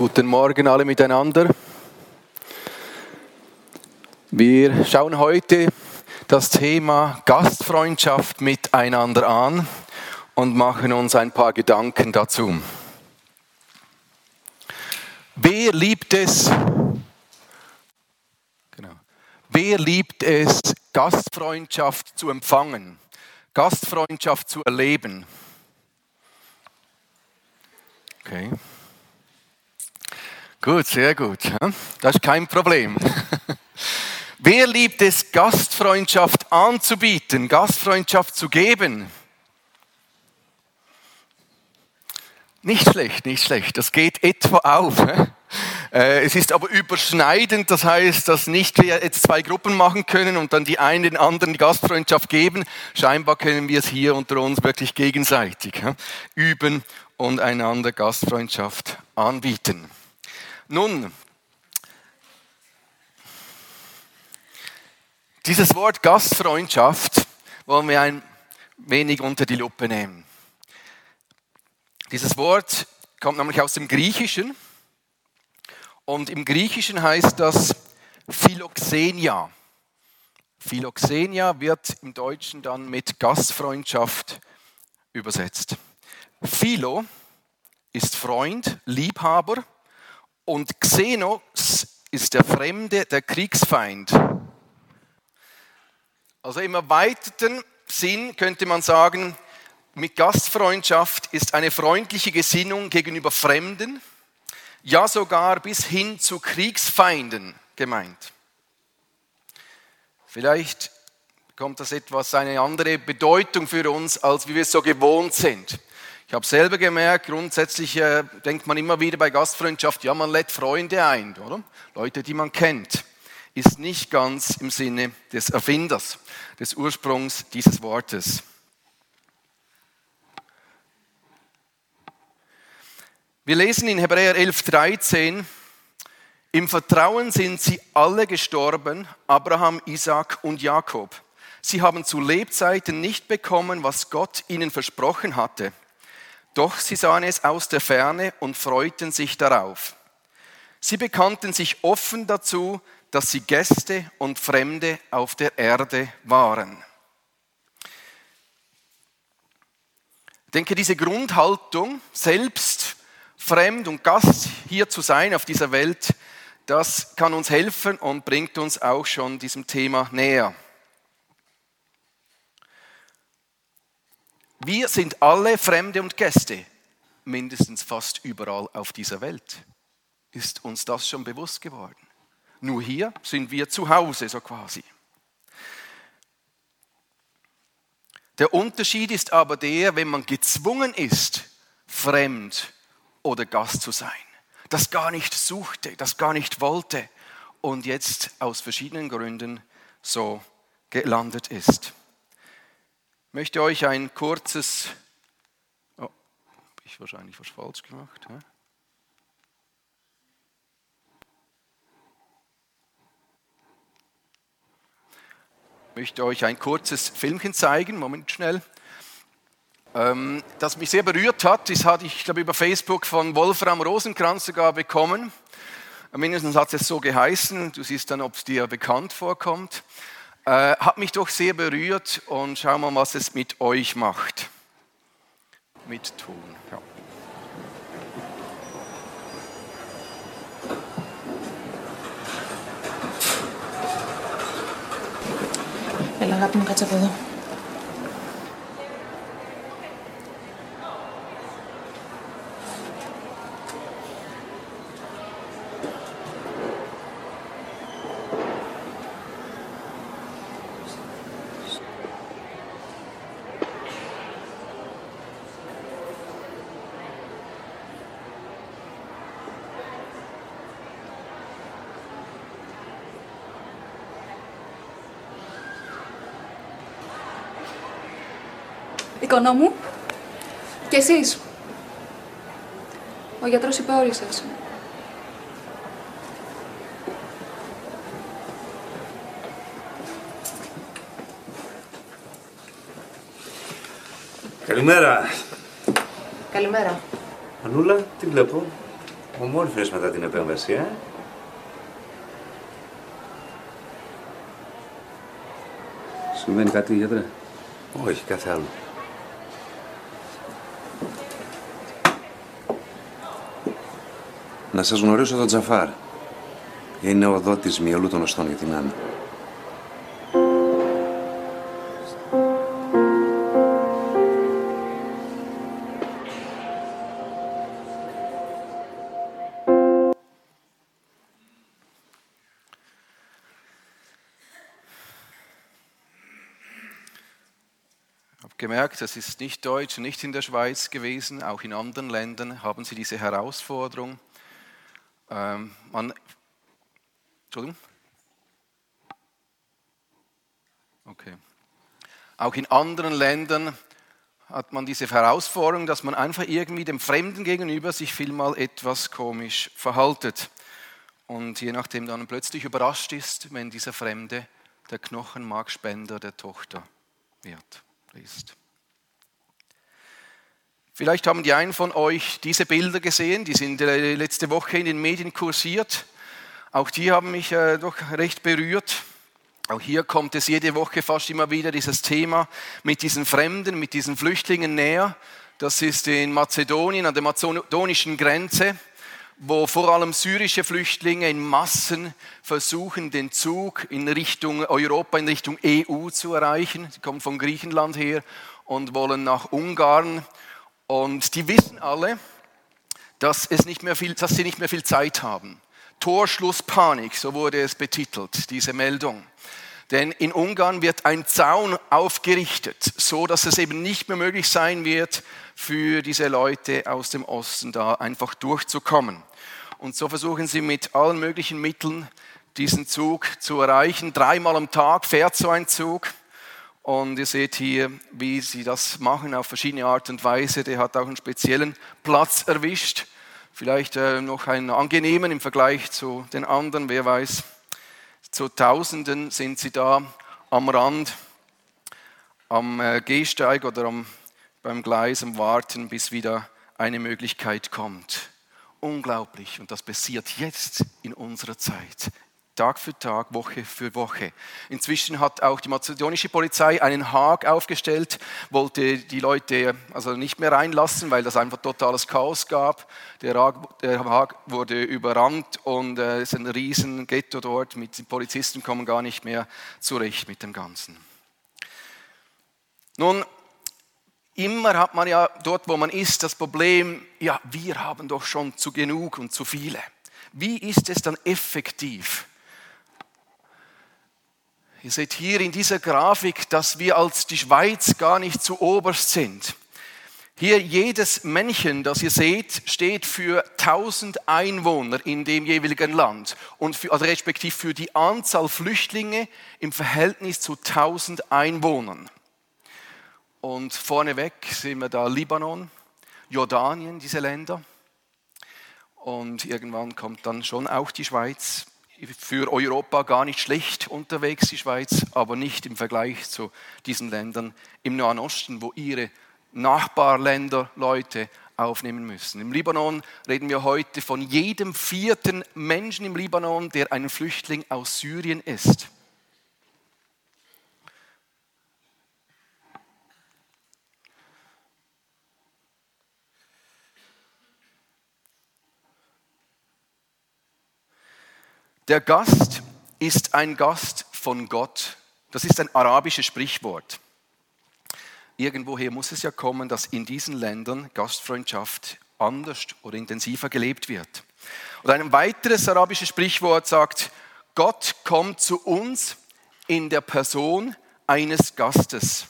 Guten Morgen alle miteinander. Wir schauen heute das Thema Gastfreundschaft miteinander an und machen uns ein paar Gedanken dazu. Wer liebt es? Genau. Wer liebt es, Gastfreundschaft zu empfangen, Gastfreundschaft zu erleben? Okay. Gut, sehr gut. Das ist kein Problem. Wer liebt es, Gastfreundschaft anzubieten, Gastfreundschaft zu geben? Nicht schlecht, nicht schlecht. Das geht etwa auf. Äh, es ist aber überschneidend, das heißt, dass nicht wir jetzt zwei Gruppen machen können und dann die einen den anderen die Gastfreundschaft geben. Scheinbar können wir es hier unter uns wirklich gegenseitig üben und einander Gastfreundschaft anbieten. Nun, dieses Wort Gastfreundschaft wollen wir ein wenig unter die Lupe nehmen. Dieses Wort kommt nämlich aus dem Griechischen und im Griechischen heißt das Philoxenia. Philoxenia wird im Deutschen dann mit Gastfreundschaft übersetzt. Philo ist Freund, Liebhaber und Xenos ist der Fremde, der Kriegsfeind. Also im erweiterten Sinn könnte man sagen, mit Gastfreundschaft ist eine freundliche Gesinnung gegenüber Fremden, ja sogar bis hin zu Kriegsfeinden gemeint. Vielleicht bekommt das etwas eine andere Bedeutung für uns, als wie wir es so gewohnt sind. Ich habe selber gemerkt, grundsätzlich äh, denkt man immer wieder bei Gastfreundschaft, ja, man lädt Freunde ein, oder? Leute, die man kennt. Ist nicht ganz im Sinne des Erfinders, des Ursprungs dieses Wortes. Wir lesen in Hebräer 11:13, im Vertrauen sind sie alle gestorben, Abraham, Isaac und Jakob. Sie haben zu Lebzeiten nicht bekommen, was Gott ihnen versprochen hatte. Doch sie sahen es aus der Ferne und freuten sich darauf. Sie bekannten sich offen dazu, dass sie Gäste und Fremde auf der Erde waren. Ich denke, diese Grundhaltung, selbst fremd und Gast hier zu sein auf dieser Welt, das kann uns helfen und bringt uns auch schon diesem Thema näher. Wir sind alle Fremde und Gäste, mindestens fast überall auf dieser Welt. Ist uns das schon bewusst geworden? Nur hier sind wir zu Hause, so quasi. Der Unterschied ist aber der, wenn man gezwungen ist, fremd oder Gast zu sein, das gar nicht suchte, das gar nicht wollte und jetzt aus verschiedenen Gründen so gelandet ist. Ich möchte euch ein kurzes, oh, habe ich wahrscheinlich was falsch gemacht. Hä? möchte euch ein kurzes Filmchen zeigen. Moment schnell. Ähm, das mich sehr berührt hat, das hatte ich, glaube über Facebook von Wolfram Rosenkranz sogar bekommen. Mindestens hat es so geheißen. Du siehst dann, ob es dir bekannt vorkommt. Äh, hat mich doch sehr berührt und schauen wir mal, was es mit euch macht. Mit Ton, ja. Eller ret nogle kartoffeler. Εικόνα μου. Και εσείς. Ο γιατρός είπε όλοι σας. Καλημέρα. Καλημέρα. Ανούλα, τι βλέπω; Ομόρφες μετά την επέμβαση, ε. Συμβαίνει κάτι, γιατρέ; Όχι, κάθε άλλο. Να σας γνωρίσω τον Τζαφάρ. Είναι ο δότης μυαλού των οστών για την Άννα. Ich habe gemerkt, das ist nicht deutsch, nicht in der Schweiz gewesen, auch in anderen Ländern haben sie diese Herausforderung. Ähm, man, Entschuldigung? Okay. Auch in anderen Ländern hat man diese Herausforderung, dass man einfach irgendwie dem Fremden gegenüber sich vielmal etwas komisch verhaltet. Und je nachdem dann plötzlich überrascht ist, wenn dieser Fremde der Knochenmarkspender der Tochter wird, ist. Vielleicht haben die einen von euch diese Bilder gesehen, die sind äh, letzte Woche in den Medien kursiert. Auch die haben mich äh, doch recht berührt. Auch hier kommt es jede Woche fast immer wieder dieses Thema mit diesen Fremden, mit diesen Flüchtlingen näher. Das ist in Mazedonien an der mazedonischen Grenze, wo vor allem syrische Flüchtlinge in Massen versuchen, den Zug in Richtung Europa, in Richtung EU zu erreichen. Sie kommen von Griechenland her und wollen nach Ungarn. Und die wissen alle, dass, es nicht mehr viel, dass sie nicht mehr viel Zeit haben. Torschlusspanik, so wurde es betitelt, diese Meldung. Denn in Ungarn wird ein Zaun aufgerichtet, so dass es eben nicht mehr möglich sein wird, für diese Leute aus dem Osten da einfach durchzukommen. Und so versuchen sie mit allen möglichen Mitteln diesen Zug zu erreichen. Dreimal am Tag fährt so ein Zug. Und ihr seht hier, wie sie das machen auf verschiedene Art und Weise. Der hat auch einen speziellen Platz erwischt. Vielleicht äh, noch einen angenehmen im Vergleich zu den anderen, wer weiß. Zu Tausenden sind sie da am Rand, am äh, Gehsteig oder am, beim Gleis am Warten, bis wieder eine Möglichkeit kommt. Unglaublich. Und das passiert jetzt in unserer Zeit. Tag für Tag, Woche für Woche. Inzwischen hat auch die mazedonische Polizei einen Haag aufgestellt, wollte die Leute also nicht mehr reinlassen, weil das einfach totales Chaos gab. Der Haag, wurde überrannt und äh, es ist ein riesen Ghetto dort. Mit den Polizisten kommen gar nicht mehr zurecht mit dem Ganzen. Nun, immer hat man ja dort, wo man ist, das Problem, ja, wir haben doch schon zu genug und zu viele. Wie ist es dann effektiv? Ihr seht hier in dieser Grafik, dass wir als die Schweiz gar nicht zu oberst sind. Hier jedes Männchen, das ihr seht, steht für 1000 Einwohner in dem jeweiligen Land und für, also respektive für die Anzahl Flüchtlinge im Verhältnis zu 1000 Einwohnern. Und vorneweg sehen wir da Libanon, Jordanien, diese Länder. Und irgendwann kommt dann schon auch die Schweiz für Europa gar nicht schlecht unterwegs, die Schweiz, aber nicht im Vergleich zu diesen Ländern im Nahen Osten, wo ihre Nachbarländer Leute aufnehmen müssen. Im Libanon reden wir heute von jedem vierten Menschen im Libanon, der ein Flüchtling aus Syrien ist. Der Gast ist ein Gast von Gott. Das ist ein arabisches Sprichwort. Irgendwoher muss es ja kommen, dass in diesen Ländern Gastfreundschaft anders oder intensiver gelebt wird. Und ein weiteres arabisches Sprichwort sagt, Gott kommt zu uns in der Person eines Gastes.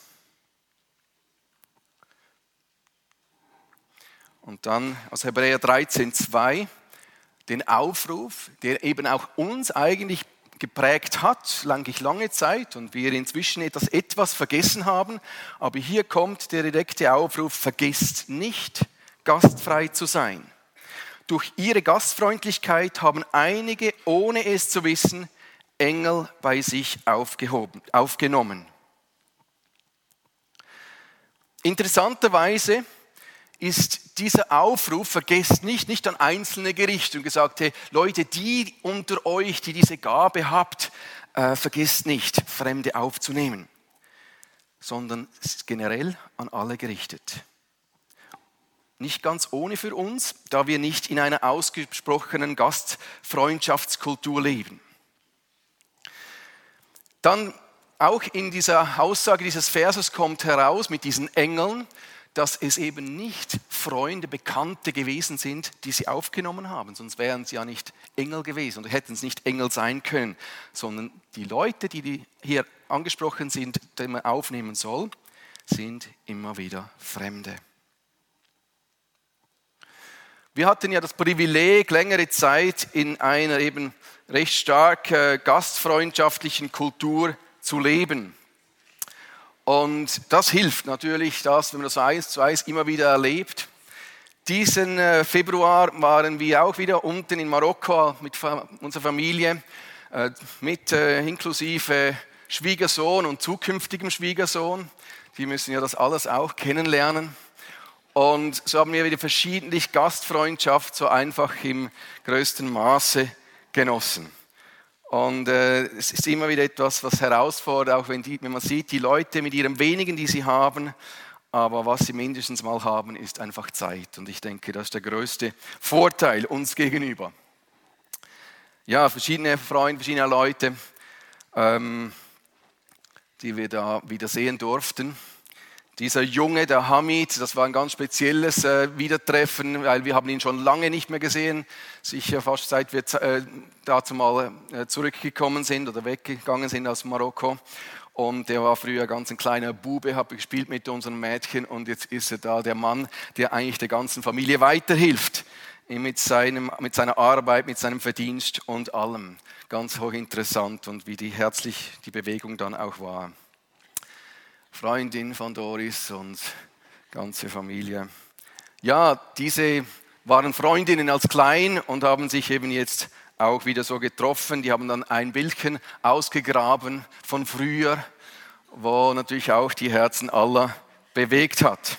Und dann aus Hebräer 13, 2, den Aufruf, der eben auch uns eigentlich geprägt hat, lange, lange Zeit und wir inzwischen etwas, etwas vergessen haben. Aber hier kommt der direkte Aufruf, vergesst nicht, gastfrei zu sein. Durch ihre Gastfreundlichkeit haben einige, ohne es zu wissen, Engel bei sich aufgehoben, aufgenommen. Interessanterweise ist dieser Aufruf, vergesst nicht, nicht an einzelne Gerichte und gesagt, hey, Leute, die unter euch, die diese Gabe habt, äh, vergesst nicht, Fremde aufzunehmen, sondern ist generell an alle gerichtet. Nicht ganz ohne für uns, da wir nicht in einer ausgesprochenen Gastfreundschaftskultur leben. Dann auch in dieser Aussage dieses Verses kommt heraus mit diesen Engeln, dass es eben nicht Freunde, Bekannte gewesen sind, die sie aufgenommen haben, sonst wären sie ja nicht Engel gewesen oder hätten es nicht Engel sein können, sondern die Leute, die hier angesprochen sind, die man aufnehmen soll, sind immer wieder Fremde. Wir hatten ja das Privileg, längere Zeit in einer eben recht stark äh, gastfreundschaftlichen Kultur zu leben. Und das hilft natürlich, das, wenn man das eins zu eins immer wieder erlebt. Diesen äh, Februar waren wir auch wieder unten in Marokko mit unserer Familie, äh, mit äh, inklusive Schwiegersohn und zukünftigem Schwiegersohn. Die müssen ja das alles auch kennenlernen. Und so haben wir wieder verschiedentlich Gastfreundschaft so einfach im größten Maße genossen. Und äh, es ist immer wieder etwas, was herausfordert, auch wenn, die, wenn man sieht, die Leute mit ihrem wenigen, die sie haben, aber was sie mindestens mal haben, ist einfach Zeit. Und ich denke, das ist der größte Vorteil uns gegenüber. Ja, verschiedene Freunde, verschiedene Leute, ähm, die wir da wieder sehen durften. Dieser Junge, der Hamid, das war ein ganz spezielles äh, Wiedertreffen, weil wir haben ihn schon lange nicht mehr gesehen, sicher fast seit wir äh, dazu mal äh, zurückgekommen sind oder weggegangen sind aus Marokko. Und der war früher ganz ein kleiner Bube, habe gespielt mit unseren Mädchen und jetzt ist er da der Mann, der eigentlich der ganzen Familie weiterhilft mit, seinem, mit seiner Arbeit, mit seinem Verdienst und allem. Ganz hochinteressant und wie die herzlich die Bewegung dann auch war. Freundin von Doris und ganze Familie. Ja, diese waren Freundinnen als klein und haben sich eben jetzt auch wieder so getroffen. Die haben dann ein Bildchen ausgegraben von früher, wo natürlich auch die Herzen aller bewegt hat.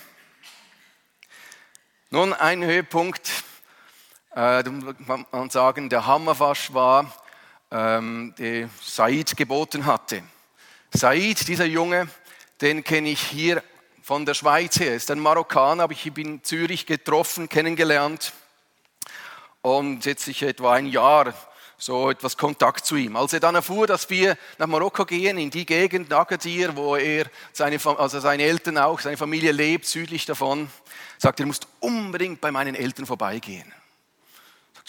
Nun ein Höhepunkt, äh, man sagen, der Hammerwasch war, ähm, der Said geboten hatte. Said, dieser Junge, den kenne ich hier von der Schweiz her. Er ist ein Marokkaner, habe ich in Zürich getroffen, kennengelernt. Und jetzt ich etwa ein Jahr so etwas Kontakt zu ihm. Als er dann erfuhr, dass wir nach Marokko gehen, in die Gegend Agadir, wo er, seine, also seine Eltern auch, seine Familie lebt, südlich davon, sagt er, du musst unbedingt bei meinen Eltern vorbeigehen.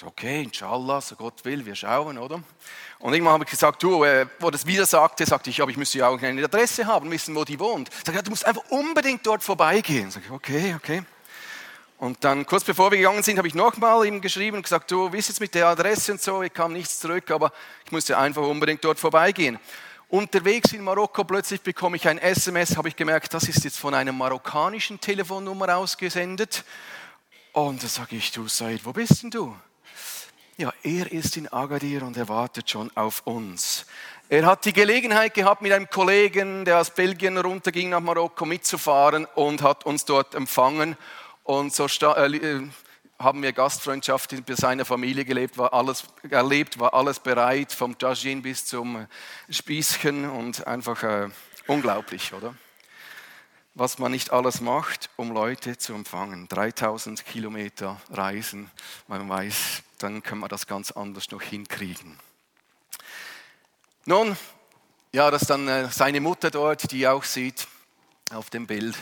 Okay, inshallah, so Gott will, wir schauen, oder? Und irgendwann habe ich gesagt, du, äh, wo das wieder sagte, sagte ich, aber ich müsste ja auch eine Adresse haben, wissen, wo die wohnt. Sag ja, du musst einfach unbedingt dort vorbeigehen. Sag ich, okay, okay. Und dann kurz bevor wir gegangen sind, habe ich nochmal ihm geschrieben und gesagt, du, wie ist jetzt mit der Adresse und so, ich kam nichts zurück, aber ich musste einfach unbedingt dort vorbeigehen. Unterwegs in Marokko plötzlich bekomme ich ein SMS, habe ich gemerkt, das ist jetzt von einer marokkanischen Telefonnummer ausgesendet. Und da sage ich, du Said, wo bist denn du? Ja, er ist in Agadir und er wartet schon auf uns. Er hat die Gelegenheit gehabt, mit einem Kollegen, der aus Belgien runterging nach Marokko, mitzufahren und hat uns dort empfangen. Und so äh, äh, haben wir Gastfreundschaft bei seiner Familie gelebt, war alles, erlebt, war alles bereit, vom Tajin bis zum Spießchen und einfach äh, unglaublich, oder? Was man nicht alles macht, um Leute zu empfangen. 3000 Kilometer reisen, man weiß, dann können wir das ganz anders noch hinkriegen. Nun, ja, das ist dann äh, seine Mutter dort, die auch sieht auf dem Bild.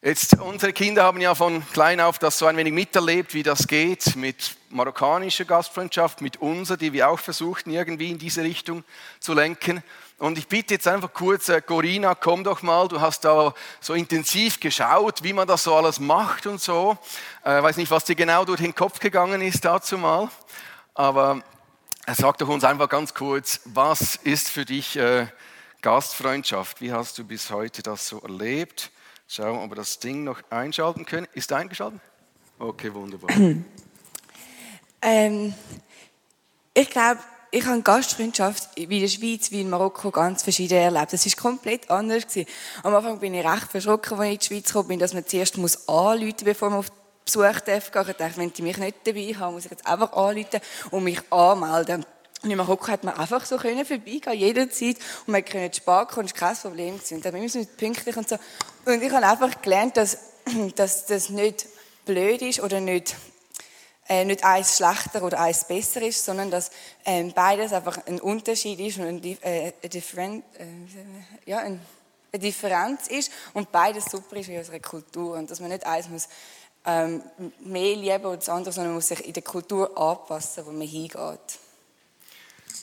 Jetzt, unsere Kinder haben ja von klein auf das so ein wenig miterlebt, wie das geht mit marokkanischer Gastfreundschaft, mit unserer, die wir auch versuchten, irgendwie in diese Richtung zu lenken. Und ich bitte jetzt einfach kurz, äh, Corinna, komm doch mal, du hast da so intensiv geschaut, wie man das so alles macht und so. Ich äh, weiß nicht, was dir genau durch den Kopf gegangen ist dazu mal, aber äh, sag doch uns einfach ganz kurz, was ist für dich Gastfreundschaft? Wie hast du bis heute das so erlebt? Schauen, ob wir das Ding noch einschalten können. Ist eingeschaltet? Okay, wunderbar. ähm, ich glaube, ich habe Gastfreundschaft wie in der Schweiz, wie in Marokko ganz verschieden erlebt. Das ist komplett anders gewesen. Am Anfang bin ich recht verschrocken, als ich in die Schweiz gekommen bin, dass man zuerst muss anrufen, bevor man auf Besuch darf gehen. Ich dachte, wenn die mich nicht dabei haben, muss ich jetzt einfach anrufen und mich anmelden. Und in Marokko hat man einfach so können vorbeigehen, jederzeit. Und man konnte sparen, das war kein Problem. gewesen. Und dann müssen wir pünktlich und so. Und ich habe einfach gelernt, dass, dass das nicht blöd ist oder nicht, äh, nicht eins schlechter oder eins besser ist, sondern dass ähm, beides einfach ein Unterschied ist und ein, äh, ein äh, ja, ein, eine Differenz ist und beides super ist in unserer Kultur. Und dass man nicht eins muss ähm, mehr lieben als das andere, sondern man muss sich in der Kultur anpassen, wo man hingeht.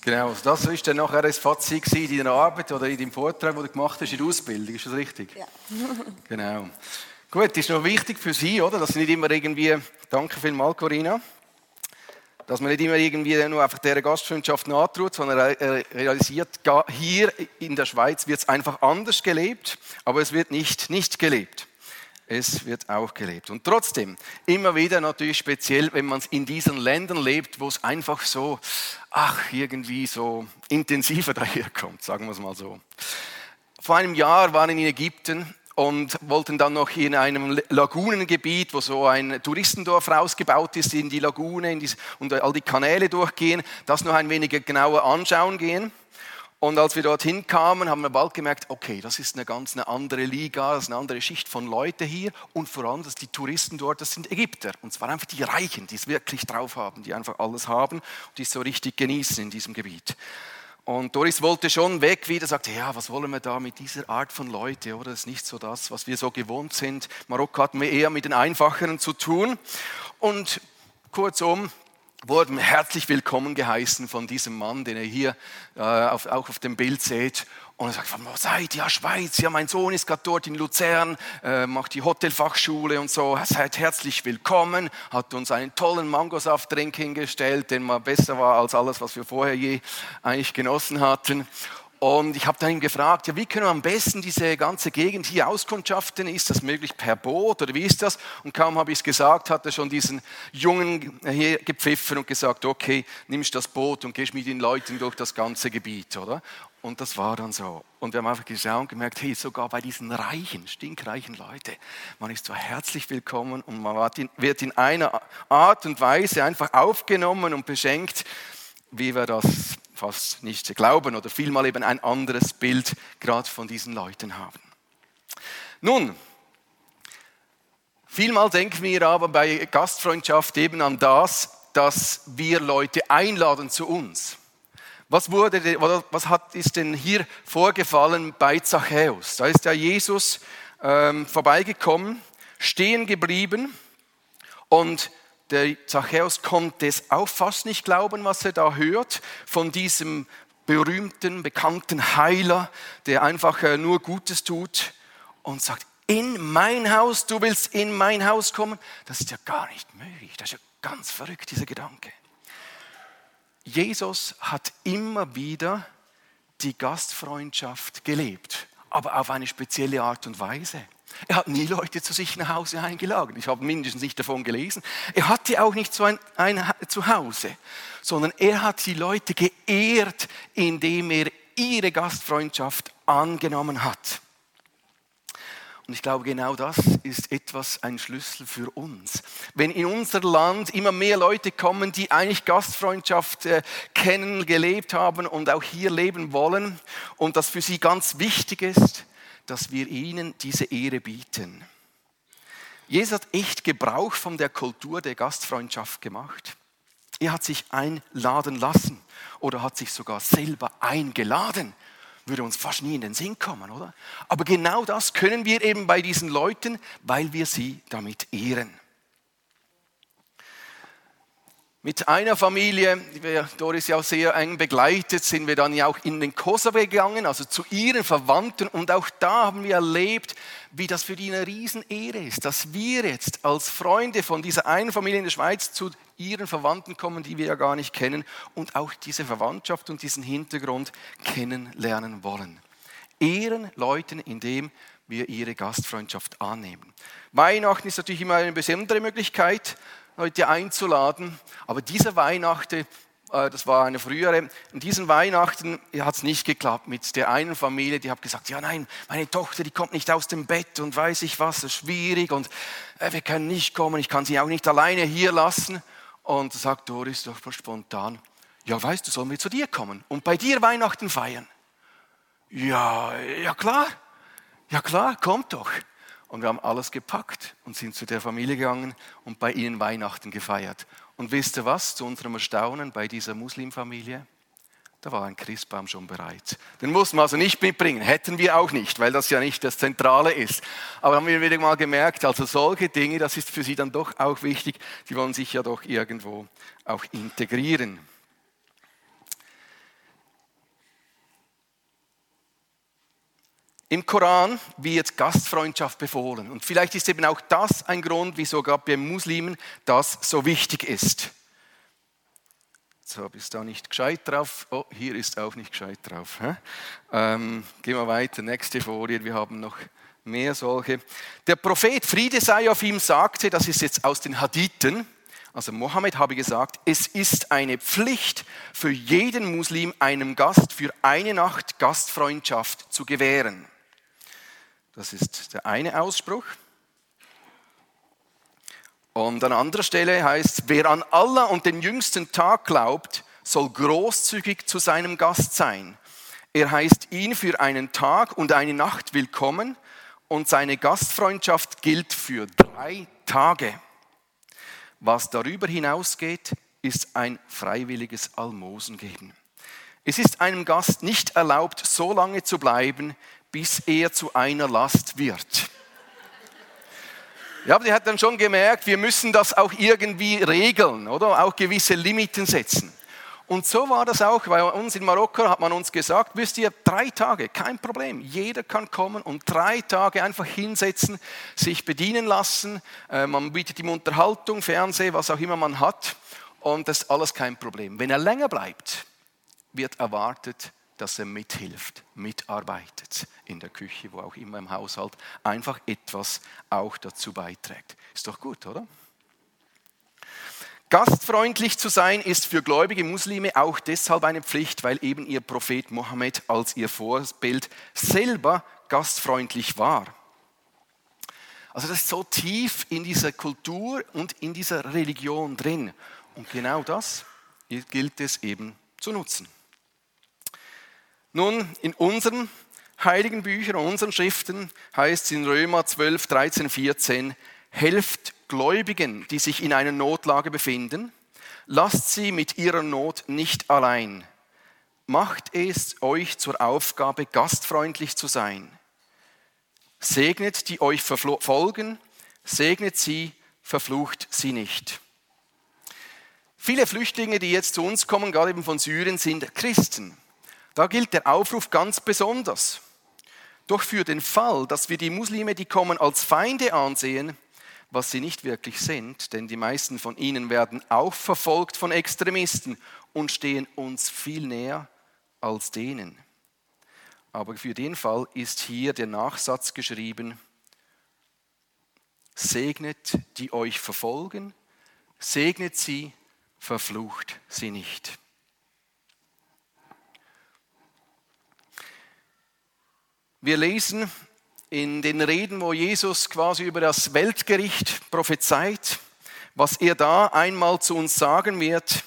Genau, das ist dann nachher das Fazit in deiner Arbeit oder in deinem Vortrag, den du gemacht hast in der Ausbildung. Ist das richtig? Ja. Genau. Gut, ist noch wichtig für Sie, oder? Dass Sie nicht immer irgendwie, danke vielmals, Corinna, dass man nicht immer irgendwie nur einfach dieser Gastfreundschaft nahtut, sondern er realisiert, hier in der Schweiz wird es einfach anders gelebt, aber es wird nicht nicht gelebt. Es wird auch gelebt. Und trotzdem, immer wieder natürlich speziell, wenn man in diesen Ländern lebt, wo es einfach so, ach, irgendwie so intensiver daherkommt, sagen wir es mal so. Vor einem Jahr waren in Ägypten und wollten dann noch in einem Lagunengebiet, wo so ein Touristendorf rausgebaut ist, in die Lagune in die, und all die Kanäle durchgehen, das noch ein wenig genauer anschauen gehen. Und als wir dorthin kamen, haben wir bald gemerkt, okay, das ist eine ganz eine andere Liga, das ist eine andere Schicht von Leuten hier und vor allem, dass die Touristen dort, das sind Ägypter. Und zwar einfach die Reichen, die es wirklich drauf haben, die einfach alles haben und die es so richtig genießen in diesem Gebiet. Und Doris wollte schon weg wieder, sagte, ja, was wollen wir da mit dieser Art von Leute, oder? Das ist nicht so das, was wir so gewohnt sind. Marokko hatten wir eher mit den Einfacheren zu tun. Und kurzum, wurden herzlich willkommen geheißen von diesem Mann, den ihr hier äh, auf, auch auf dem Bild seht. Und er sagt, von wo seid ihr? Ja, Schweiz. Ja, mein Sohn ist gerade dort in Luzern, äh, macht die Hotelfachschule und so. Seid herzlich willkommen. Hat uns einen tollen Mangosaftdrink hingestellt, der mal besser war als alles, was wir vorher je eigentlich genossen hatten. Und ich habe dann ihn gefragt, ja, wie können wir am besten diese ganze Gegend hier auskundschaften? Ist das möglich per Boot oder wie ist das? Und kaum habe ich es gesagt, hat er schon diesen Jungen hier gepfiffen und gesagt, okay, nimmst das Boot und gehst mit den Leuten durch das ganze Gebiet, oder? Und das war dann so. Und wir haben einfach geschaut und gemerkt, hey, sogar bei diesen reichen, stinkreichen Leuten, man ist so herzlich willkommen und man wird in einer Art und Weise einfach aufgenommen und beschenkt, wie wir das fast nicht glauben oder vielmal eben ein anderes Bild gerade von diesen Leuten haben. Nun, vielmal denken wir aber bei Gastfreundschaft eben an das, dass wir Leute einladen zu uns. Was, wurde, was hat, ist denn hier vorgefallen bei Zachäus? Da ist ja Jesus ähm, vorbeigekommen, stehen geblieben und der Zachäus konnte es auch fast nicht glauben, was er da hört von diesem berühmten, bekannten Heiler, der einfach äh, nur Gutes tut und sagt, in mein Haus, du willst in mein Haus kommen. Das ist ja gar nicht möglich. Das ist ja ganz verrückt, dieser Gedanke. Jesus hat immer wieder die Gastfreundschaft gelebt, aber auf eine spezielle Art und Weise. Er hat nie Leute zu sich nach Hause eingeladen. Ich habe mindestens nicht davon gelesen. Er hatte auch nicht so ein, ein Ha- Zuhause, sondern er hat die Leute geehrt, indem er ihre Gastfreundschaft angenommen hat. Und ich glaube, genau das ist etwas, ein Schlüssel für uns. Wenn in unser Land immer mehr Leute kommen, die eigentlich Gastfreundschaft äh, kennen, gelebt haben und auch hier leben wollen und das für sie ganz wichtig ist, dass wir ihnen diese Ehre bieten. Jesus hat echt Gebrauch von der Kultur der Gastfreundschaft gemacht. Er hat sich einladen lassen oder hat sich sogar selber eingeladen. Würde uns fast nie in den Sinn kommen, oder? Aber genau das können wir eben bei diesen Leuten, weil wir sie damit ehren. Mit einer Familie, die wir Doris ja auch sehr eng begleitet, sind wir dann ja auch in den Kosovo gegangen, also zu ihren Verwandten. Und auch da haben wir erlebt, wie das für die eine Riesenehre ist, dass wir jetzt als Freunde von dieser einen Familie in der Schweiz zu ihren Verwandten kommen, die wir ja gar nicht kennen und auch diese Verwandtschaft und diesen Hintergrund kennenlernen wollen. Ehren Leuten, indem wir ihre Gastfreundschaft annehmen. Weihnachten ist natürlich immer eine besondere Möglichkeit, Leute einzuladen. Aber diese Weihnachten äh, das war eine frühere, in diesen Weihnachten hat es nicht geklappt mit der einen Familie, die hat gesagt, ja nein, meine Tochter, die kommt nicht aus dem Bett und weiß ich was, das ist schwierig und äh, wir können nicht kommen, ich kann sie auch nicht alleine hier lassen. Und sagt Doris doch spontan, ja weißt du, sollen wir zu dir kommen und bei dir Weihnachten feiern? Ja, ja klar, ja klar, kommt doch. Und wir haben alles gepackt und sind zu der Familie gegangen und bei ihnen Weihnachten gefeiert. Und wisst ihr was, zu unserem Erstaunen bei dieser Muslimfamilie? Da war ein Christbaum schon bereit. Den mussten wir also nicht mitbringen, hätten wir auch nicht, weil das ja nicht das Zentrale ist. Aber haben wir wieder mal gemerkt, also solche Dinge, das ist für sie dann doch auch wichtig, die wollen sich ja doch irgendwo auch integrieren. Im Koran wird Gastfreundschaft befohlen. Und vielleicht ist eben auch das ein Grund, wieso gerade bei Muslimen das so wichtig ist. Jetzt habe ich da nicht gescheit drauf. Oh, hier ist auch nicht gescheit drauf. Ähm, gehen wir weiter, nächste Folie. Wir haben noch mehr solche. Der Prophet, Friede sei auf ihm, sagte, das ist jetzt aus den Hadithen, also Mohammed habe gesagt, es ist eine Pflicht für jeden Muslim, einem Gast für eine Nacht Gastfreundschaft zu gewähren. Das ist der eine Ausspruch. Und an anderer Stelle heißt, wer an Allah und den jüngsten Tag glaubt, soll großzügig zu seinem Gast sein. Er heißt ihn für einen Tag und eine Nacht willkommen und seine Gastfreundschaft gilt für drei Tage. Was darüber hinausgeht, ist ein freiwilliges Almosen geben. Es ist einem Gast nicht erlaubt, so lange zu bleiben, bis er zu einer Last wird. Ja, aber die hat dann schon gemerkt, wir müssen das auch irgendwie regeln, oder? Auch gewisse Limiten setzen. Und so war das auch, bei uns in Marokko hat man uns gesagt, wisst ihr, drei Tage, kein Problem. Jeder kann kommen und drei Tage einfach hinsetzen, sich bedienen lassen. Äh, man bietet ihm Unterhaltung, Fernsehen, was auch immer man hat. Und das ist alles kein Problem. Wenn er länger bleibt, wird erwartet, dass er mithilft, mitarbeitet in der Küche, wo auch immer im Haushalt, einfach etwas auch dazu beiträgt. Ist doch gut, oder? Gastfreundlich zu sein ist für gläubige Muslime auch deshalb eine Pflicht, weil eben ihr Prophet Mohammed als ihr Vorbild selber gastfreundlich war. Also das ist so tief in dieser Kultur und in dieser Religion drin. Und genau das gilt es eben zu nutzen. Nun, in unseren heiligen Büchern, unseren Schriften heißt es in Römer 12, 13, 14, helft Gläubigen, die sich in einer Notlage befinden, lasst sie mit ihrer Not nicht allein. Macht es euch zur Aufgabe, gastfreundlich zu sein. Segnet, die euch verfolgen, segnet sie, verflucht sie nicht. Viele Flüchtlinge, die jetzt zu uns kommen, gerade eben von Syrien, sind Christen. Da gilt der Aufruf ganz besonders. Doch für den Fall, dass wir die Muslime, die kommen, als Feinde ansehen, was sie nicht wirklich sind, denn die meisten von ihnen werden auch verfolgt von Extremisten und stehen uns viel näher als denen. Aber für den Fall ist hier der Nachsatz geschrieben, segnet, die euch verfolgen, segnet sie, verflucht sie nicht. Wir lesen in den Reden, wo Jesus quasi über das Weltgericht prophezeit, was er da einmal zu uns sagen wird.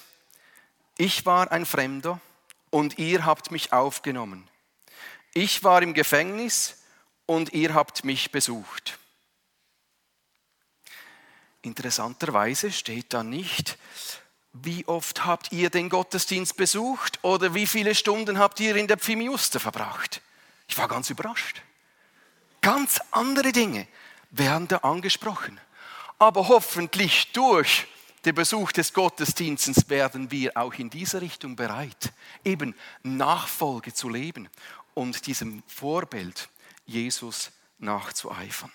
Ich war ein Fremder und ihr habt mich aufgenommen. Ich war im Gefängnis und ihr habt mich besucht. Interessanterweise steht da nicht, wie oft habt ihr den Gottesdienst besucht oder wie viele Stunden habt ihr in der Pfimiuster verbracht. Ich war ganz überrascht. Ganz andere Dinge werden da angesprochen. Aber hoffentlich durch den Besuch des Gottesdienstes werden wir auch in dieser Richtung bereit, eben Nachfolge zu leben und diesem Vorbild Jesus nachzueifern.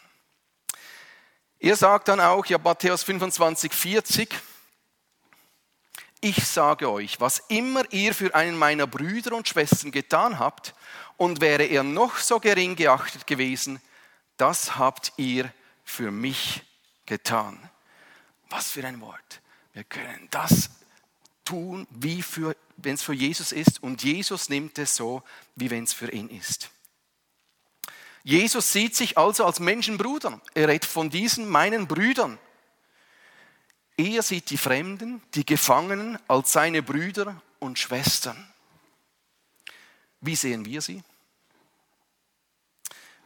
Er sagt dann auch, ja, Matthäus 25, 40, ich sage euch, was immer ihr für einen meiner Brüder und Schwestern getan habt, und wäre er noch so gering geachtet gewesen, das habt ihr für mich getan. Was für ein Wort. Wir können das tun, wie wenn es für Jesus ist. Und Jesus nimmt es so, wie wenn es für ihn ist. Jesus sieht sich also als Menschenbruder. Er redet von diesen meinen Brüdern. Er sieht die Fremden, die Gefangenen als seine Brüder und Schwestern. Wie sehen wir sie?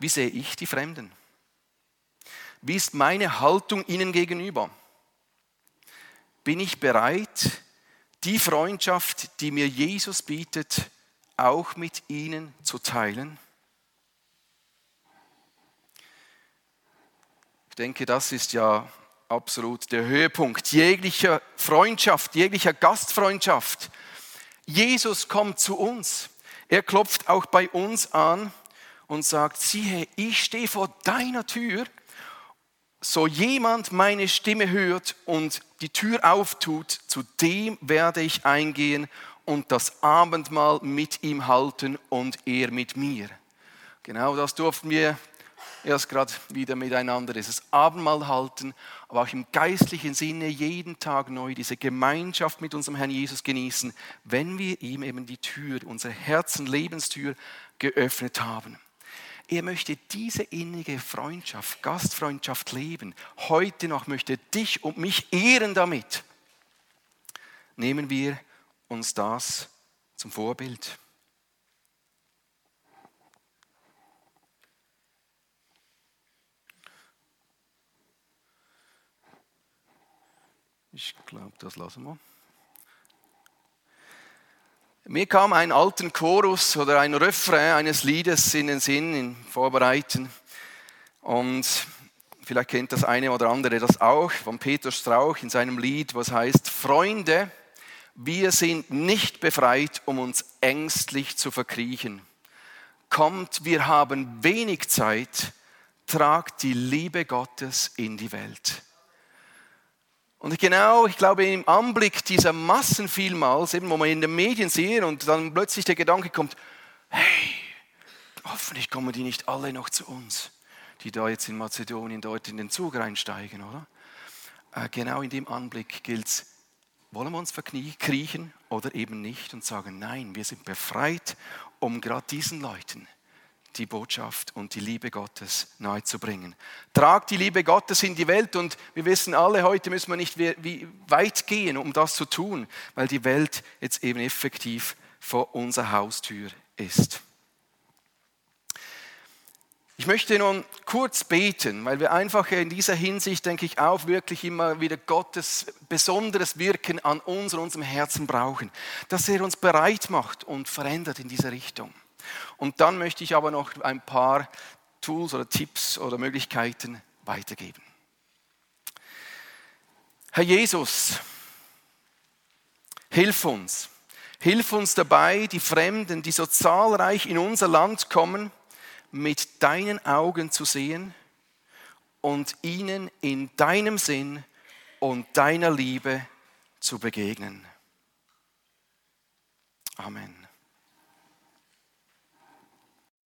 Wie sehe ich die Fremden? Wie ist meine Haltung ihnen gegenüber? Bin ich bereit, die Freundschaft, die mir Jesus bietet, auch mit ihnen zu teilen? Ich denke, das ist ja absolut der Höhepunkt jeglicher Freundschaft, jeglicher Gastfreundschaft. Jesus kommt zu uns. Er klopft auch bei uns an und sagt, siehe, ich stehe vor deiner Tür. So jemand meine Stimme hört und die Tür auftut, zu dem werde ich eingehen und das Abendmahl mit ihm halten und er mit mir. Genau das durften wir erst gerade wieder miteinander dieses Abendmahl halten, aber auch im geistlichen Sinne jeden Tag neu diese Gemeinschaft mit unserem Herrn Jesus genießen, wenn wir ihm eben die Tür, unsere Herzen, Lebenstür geöffnet haben. Er möchte diese innige Freundschaft, Gastfreundschaft leben. Heute noch möchte dich und mich ehren damit. Nehmen wir uns das zum Vorbild. Ich glaube, das lassen wir. Mir kam ein alten Chorus oder ein Refrain eines Liedes in den Sinn, in Vorbereiten. Und vielleicht kennt das eine oder andere das auch von Peter Strauch in seinem Lied, was heißt, Freunde, wir sind nicht befreit, um uns ängstlich zu verkriechen. Kommt, wir haben wenig Zeit, tragt die Liebe Gottes in die Welt. Und genau, ich glaube, im Anblick dieser Massen vielmals, eben wo man in den Medien sieht und dann plötzlich der Gedanke kommt, hey, hoffentlich kommen die nicht alle noch zu uns, die da jetzt in Mazedonien dort in den Zug reinsteigen, oder? Äh, genau in dem Anblick gilt es, wollen wir uns verkriechen oder eben nicht und sagen, nein, wir sind befreit, um gerade diesen Leuten die Botschaft und die Liebe Gottes nahezubringen. Tragt die Liebe Gottes in die Welt und wir wissen alle, heute müssen wir nicht weit gehen, um das zu tun, weil die Welt jetzt eben effektiv vor unserer Haustür ist. Ich möchte nun kurz beten, weil wir einfach in dieser Hinsicht, denke ich, auch wirklich immer wieder Gottes besonderes Wirken an uns und unserem Herzen brauchen, dass er uns bereit macht und verändert in diese Richtung. Und dann möchte ich aber noch ein paar Tools oder Tipps oder Möglichkeiten weitergeben. Herr Jesus, hilf uns. Hilf uns dabei, die Fremden, die so zahlreich in unser Land kommen, mit deinen Augen zu sehen und ihnen in deinem Sinn und deiner Liebe zu begegnen. Amen.